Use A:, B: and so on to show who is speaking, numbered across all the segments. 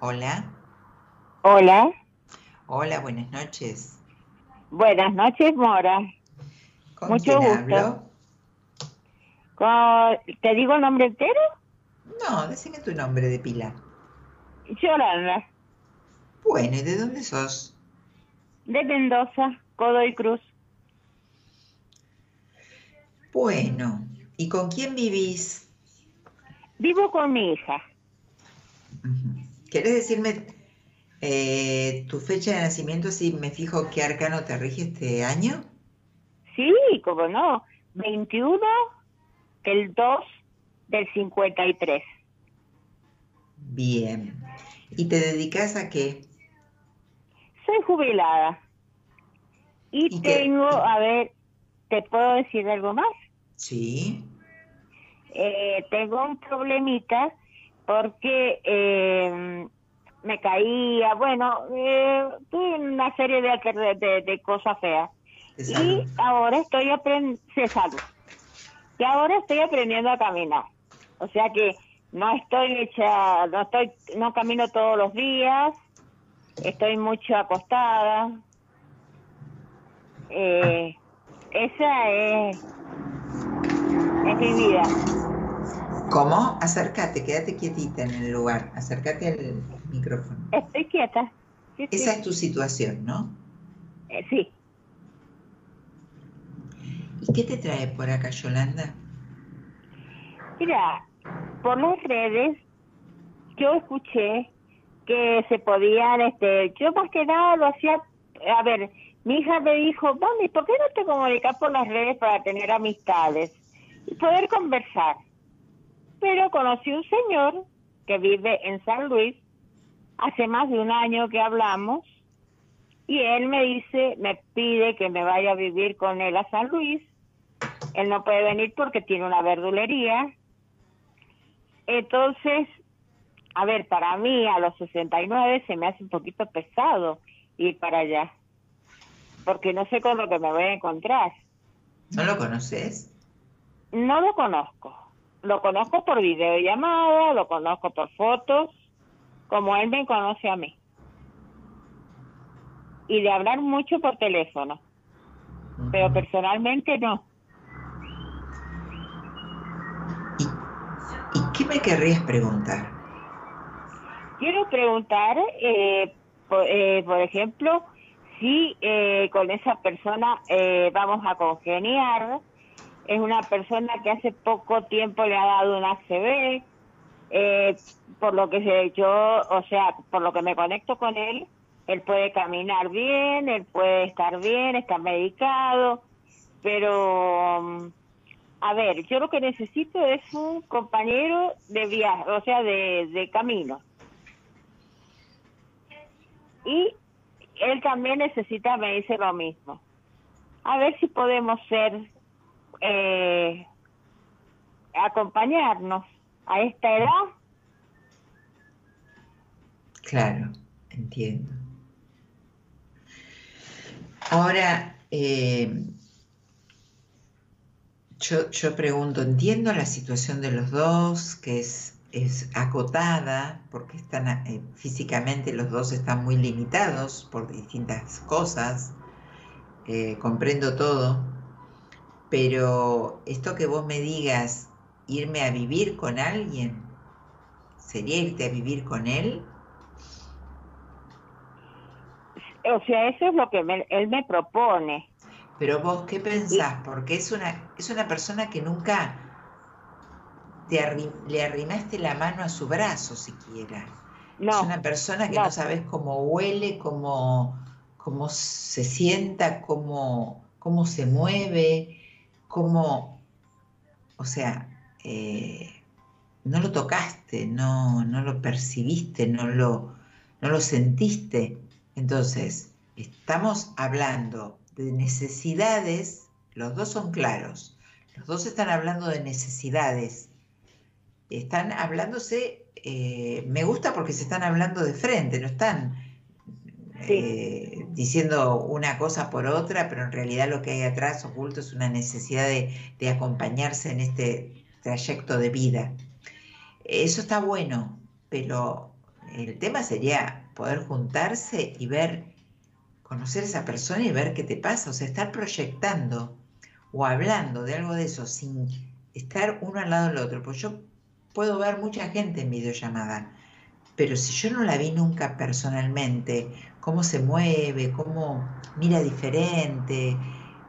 A: Hola.
B: Hola.
A: Hola, buenas noches.
B: Buenas noches, Mora.
A: ¿Con
B: Mucho
A: quién
B: gusto.
A: hablo?
B: Con- ¿Te digo el nombre entero?
A: No, decime tu nombre de pila.
B: Yolanda,
A: Bueno, ¿y de dónde sos?
B: de Mendoza, Godoy Cruz.
A: Bueno, ¿y con quién vivís?
B: Vivo con mi hija.
A: ¿Querés decirme eh, tu fecha de nacimiento si me fijo qué arcano te rige este año?
B: Sí, cómo no. 21 del 2 del 53.
A: Bien. ¿Y te dedicas a qué?
B: Soy jubilada. Y,
A: ¿Y qué?
B: tengo, a ver, ¿te puedo decir algo más?
A: Sí.
B: Eh, tengo un problemita porque eh, me caía, bueno, eh, tuve una serie de, alter- de, de cosas feas. Y ahora estoy aprendiendo, Y ahora estoy aprendiendo a caminar. O sea que no estoy hecha, no estoy, no camino todos los días, estoy mucho acostada. Eh, esa es, es mi vida.
A: ¿Cómo? Acércate, quédate quietita en el lugar. Acércate al micrófono.
B: Estoy quieta. Sí, sí.
A: Esa es tu situación, ¿no?
B: Eh, sí.
A: ¿Y qué te trae por acá, Yolanda?
B: Mira, por las redes yo escuché que se podían, este, yo más que nada lo hacía, a ver, mi hija me dijo, mami, ¿por qué no te comunicas por las redes para tener amistades y poder conversar? Pero conocí un señor que vive en San Luis, hace más de un año que hablamos, y él me dice, me pide que me vaya a vivir con él a San Luis. Él no puede venir porque tiene una verdulería. Entonces, a ver, para mí a los 69 se me hace un poquito pesado ir para allá, porque no sé con lo que me voy a encontrar.
A: ¿No lo conoces?
B: No lo conozco. Lo conozco por videollamada, lo conozco por fotos, como él me conoce a mí. Y de hablar mucho por teléfono, pero personalmente no.
A: ¿Y qué me querrías preguntar?
B: Quiero preguntar, eh, por, eh, por ejemplo, si eh, con esa persona eh, vamos a congeniar. Es una persona que hace poco tiempo le ha dado un ACV. eh, por lo que sé, yo, o sea, por lo que me conecto con él, él puede caminar bien, él puede estar bien, está medicado, pero mm, a ver, yo lo que necesito es un compañero de viaje, o sea, de, de camino. Y él también necesita, me dice lo mismo. A ver si podemos ser, eh, acompañarnos a esta edad.
A: Claro, entiendo. Ahora, eh, yo, yo pregunto, entiendo la situación de los dos, que es, es acotada, porque están eh, físicamente los dos están muy limitados por distintas cosas, eh, comprendo todo, pero esto que vos me digas, irme a vivir con alguien, ¿sería irte a vivir con él?
B: O sea, eso es lo que me- él me propone.
A: Pero vos, ¿qué pensás? Porque es una, es una persona que nunca te le arrimaste la mano a su brazo siquiera. Es
B: No,
A: una persona que no,
B: no.
A: sabes cómo huele, cómo, cómo se sienta, cómo, cómo se mueve, cómo, o sea, eh, no lo tocaste, no, no lo percibiste, no lo, no lo sentiste. Entonces, estamos hablando de necesidades, los dos son claros, los dos están hablando de necesidades, están hablándose, eh, me gusta porque se están hablando de frente, no están eh, diciendo una cosa por otra, pero en realidad lo que hay atrás oculto es una necesidad de, de acompañarse en este trayecto de vida. Eso está bueno, pero El tema sería poder juntarse y ver, conocer a esa persona y ver qué te pasa, o sea, estar proyectando o hablando de algo de eso sin estar uno al lado del otro. Pues yo puedo ver mucha gente en videollamada, pero si yo no la vi nunca personalmente, cómo se mueve, cómo mira diferente,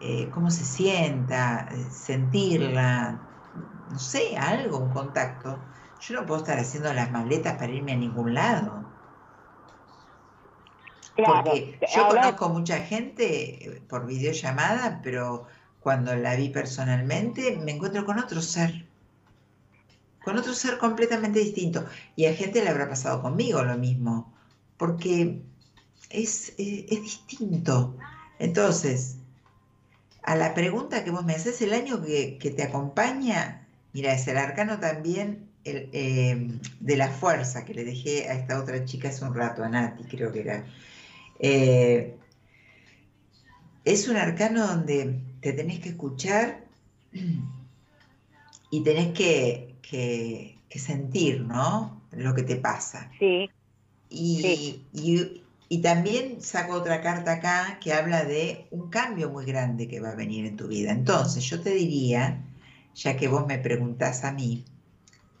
A: eh, cómo se sienta, eh, sentirla, no sé, algo, un contacto. Yo no puedo estar haciendo las maletas para irme a ningún lado. Porque yo conozco mucha gente eh, por videollamada, pero cuando la vi personalmente me encuentro con otro ser. Con otro ser completamente distinto. Y a gente le habrá pasado conmigo lo mismo. Porque es, es distinto. Entonces, a la pregunta que vos me haces, el año que, te acompaña, mira, es el arcano también el, eh, de la fuerza que le dejé a esta otra chica hace un rato, a Nati, creo que era. Eh, es un arcano donde te tenés que escuchar y tenés que, sentir, ¿no? Lo que te pasa.
B: Sí.
A: Y, y, y también saco otra carta acá que habla de un cambio muy grande que va a venir en tu vida. Entonces, yo te diría, ya que vos me preguntás a mí,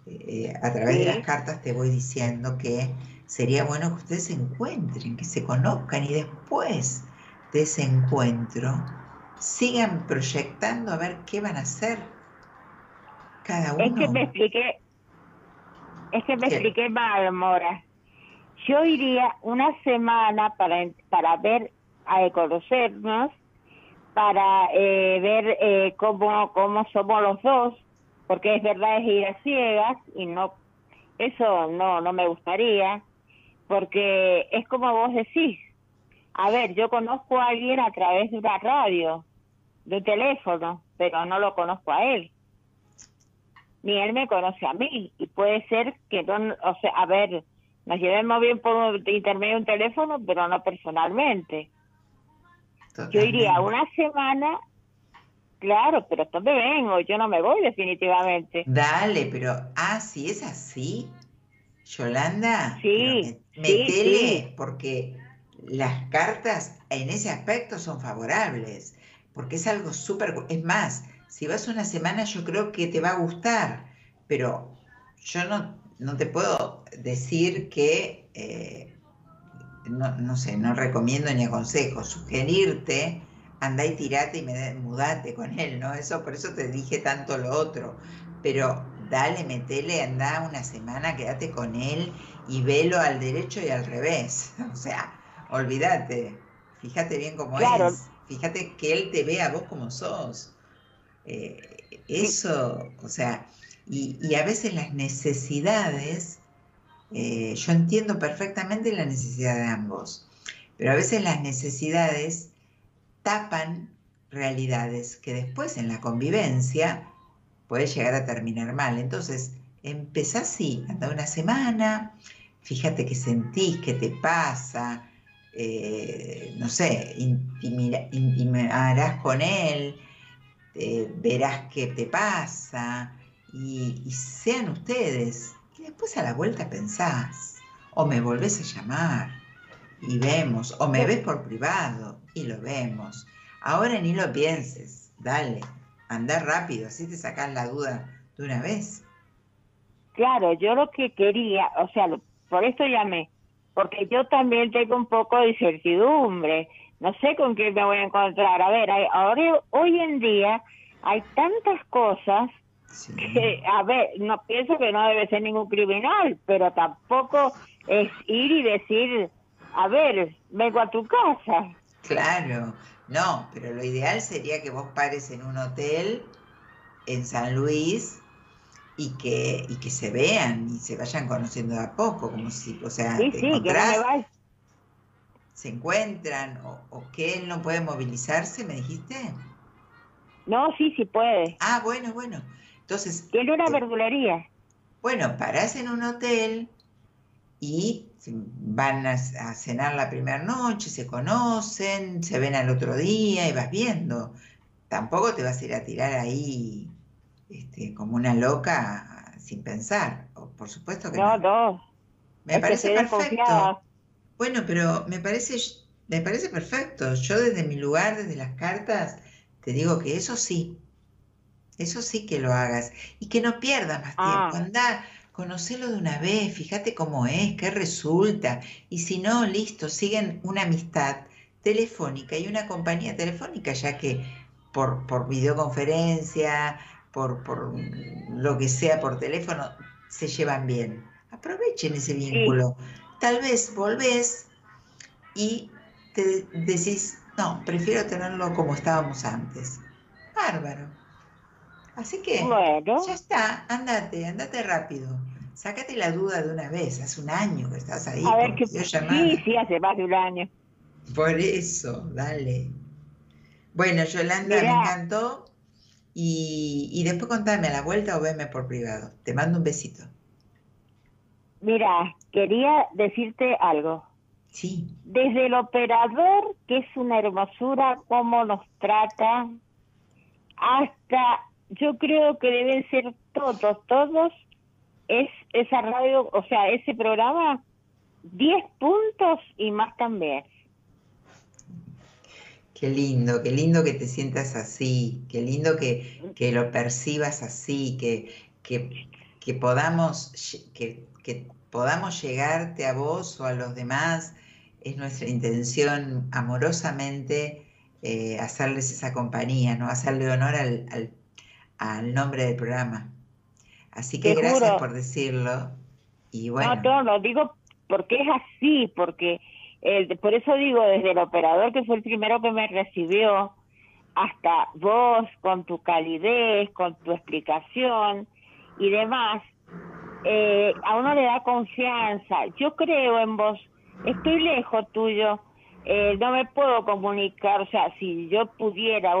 A: eh, a través de las cartas te voy diciendo que sería bueno que ustedes se encuentren, que se conozcan y después de ese encuentro sigan proyectando a ver qué van a hacer cada uno.
B: Es que me expliqué, es que me expliqué mal, Mora yo iría una semana para, para ver, a conocernos, para eh, ver eh, cómo, cómo somos los dos, porque es verdad es ir a ciegas y no, eso no, no me gustaría, porque es como vos decís, a ver, yo conozco a alguien a través de una radio, de un teléfono, pero no lo conozco a él. Ni él me conoce a mí. Y puede ser que no, o sea, a ver, nos llevemos bien por intermedio de un teléfono, pero no personalmente. Yo iría una semana, claro, pero me vengo, yo no me voy definitivamente.
A: Dale, pero, ah, si es así, Yolanda,
B: sí,
A: metele, porque las cartas en ese aspecto son favorables, porque es algo súper, es más, si vas una semana yo creo que te va a gustar, pero yo no, no te puedo decir que, eh, no, sé, no recomiendo ni aconsejo, sugerirte, andá y tirate y me, mudate con él, ¿no? Eso, por eso te dije tanto lo otro. Pero dale, metele, anda una semana, quédate con él y velo al derecho y al revés. O sea, olvídate, fíjate bien cómo es, fíjate que él te ve a vos como sos. Eh, eso, o sea, y, a veces las necesidades, eh, yo entiendo perfectamente la necesidad de ambos, pero a veces las necesidades tapan realidades que después en la convivencia puede llegar a terminar mal. Entonces, empezá así, anda una semana, fíjate qué sentís, qué te pasa, eh, no sé, intimarás con él, eh, verás qué te pasa, y, sean ustedes. Y después a la vuelta pensás, o me volvés a llamar y vemos, o me ves por privado y lo vemos. Ahora ni lo pienses, dale, anda rápido, así te sacás la duda de una vez.
B: Claro, yo lo que quería, o sea, por esto llamé, porque yo también tengo un poco de incertidumbre, no sé con qué me voy a encontrar. A ver, ahora hoy en día hay tantas cosas a ver, no pienso que no debe ser ningún criminal, pero tampoco es ir y decir, a ver, vengo a tu casa.
A: Claro, no, pero lo ideal sería que vos pares en un hotel en San Luis y que, y que se vean y se vayan conociendo de a poco, como si, o sea,
B: sí, sí, que
A: se encuentran o, o que él no puede movilizarse, ¿me dijiste?
B: No, sí, sí puede.
A: Ah, bueno, bueno. Entonces.
B: Tiene una verdulería.
A: Bueno, parás en un hotel y van a, cenar la primera noche, se conocen, se ven al otro día y vas viendo. Tampoco te vas a ir a tirar ahí este, como una loca sin pensar. Por supuesto que
B: no. No,
A: Me parece perfecto. Bueno, pero me parece, me parece perfecto. Yo desde mi lugar, desde las cartas, te digo que eso sí, eso sí que lo hagas y que no pierdas más tiempo. Ah. Anda, conocelo de una vez, fíjate cómo es, qué resulta. Y si no, listo, siguen una amistad telefónica y una compañía telefónica, ya que por, por videoconferencia, por, por lo que sea, por teléfono, se llevan bien. Aprovechen ese vínculo. Tal vez volvés y te decís, no, prefiero tenerlo como estábamos antes. Bárbaro. Así que ya está, andate, andate rápido. Sácate la duda de una vez, hace un año que estás ahí.
B: A ver, que, sí, sí, hace más de un año.
A: Por eso, dale. Bueno, Yolanda, me encantó. Y, y, después contame a la vuelta o veme por privado. Te mando un besito.
B: Mira, quería decirte algo.
A: Sí.
B: Desde el operador, que es una hermosura, cómo nos trata, hasta yo creo que deben ser todos, todos, es esa radio, o sea, ese programa, 10 puntos y más también.
A: Qué lindo, qué lindo que te sientas así, qué lindo que, que lo percibas así, que, que, que podamos, que, que podamos llegarte a vos o a los demás. Es nuestra intención amorosamente eh, hacerles esa compañía, ¿no? hacerle honor al, al, nombre del programa. Así que gracias por decirlo. Y bueno.
B: No, no, lo digo porque es así, porque por eso digo, desde el operador que fue el primero que me recibió, hasta vos con tu calidez, con tu explicación y demás, eh, a uno le da confianza. Yo creo en vos, estoy lejos tuyo, eh, no me puedo comunicar, o sea, si yo pudiera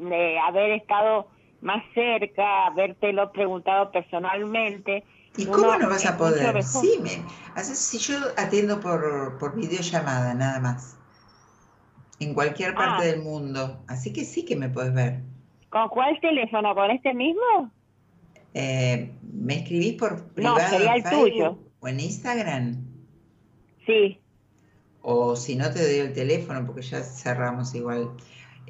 B: eh, haber estado más cerca, habértelo preguntado personalmente,
A: ¿Y cómo no vas a poder? Sí, me, si yo atiendo por, por videollamada, nada más. En cualquier parte ah. del mundo. Así que sí que me puedes ver.
B: ¿Con cuál teléfono? ¿Con este mismo?
A: Eh, ¿Me escribís por privado
B: no, sería el tuyo.
A: o en Instagram?
B: Sí.
A: O si no te doy el teléfono, porque ya cerramos igual.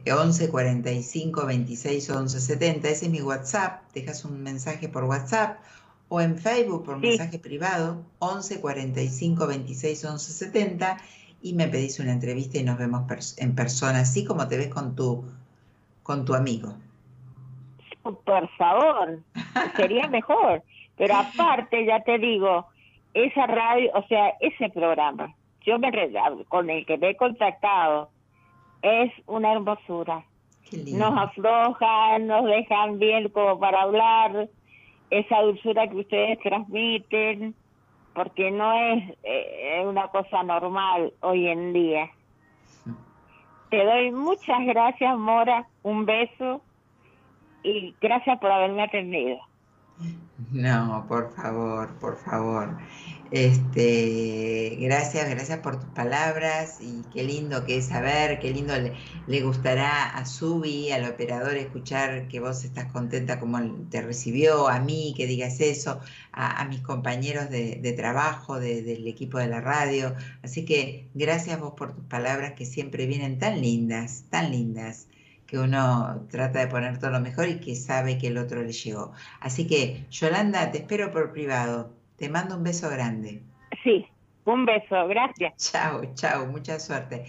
A: 11 45 26 11 70, ese es mi WhatsApp. Dejas un mensaje por WhatsApp o en Facebook por mensaje privado 11 45 26 11 70 y me pedís una entrevista y nos vemos en persona, así como te ves con tu, con tu amigo.
B: Por favor, sería mejor. Pero aparte, ya te digo, esa radio, o sea, ese programa, yo me con el que me he contactado, es una hermosura. Nos aflojan, nos dejan bien como para hablar, esa dulzura que ustedes transmiten, porque no es eh, una cosa normal hoy en día. Te doy muchas gracias, Mora, un beso y gracias por haberme atendido.
A: No, por favor, por favor. Este, gracias, gracias por tus palabras y qué lindo que es saber, qué lindo le, gustará a Subi, al operador, escuchar que vos estás contenta como te recibió, a mí que digas eso, a, mis compañeros de, trabajo, del equipo de la radio. Así que gracias vos por tus palabras que siempre vienen tan lindas, tan lindas que uno trata de poner todo lo mejor y que sabe que el otro le llegó. Así que, Yolanda, te espero por privado. Te mando un beso grande.
B: Sí, un beso, gracias.
A: Chao, chao, mucha suerte.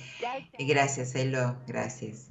A: Gracias, Elo, gracias.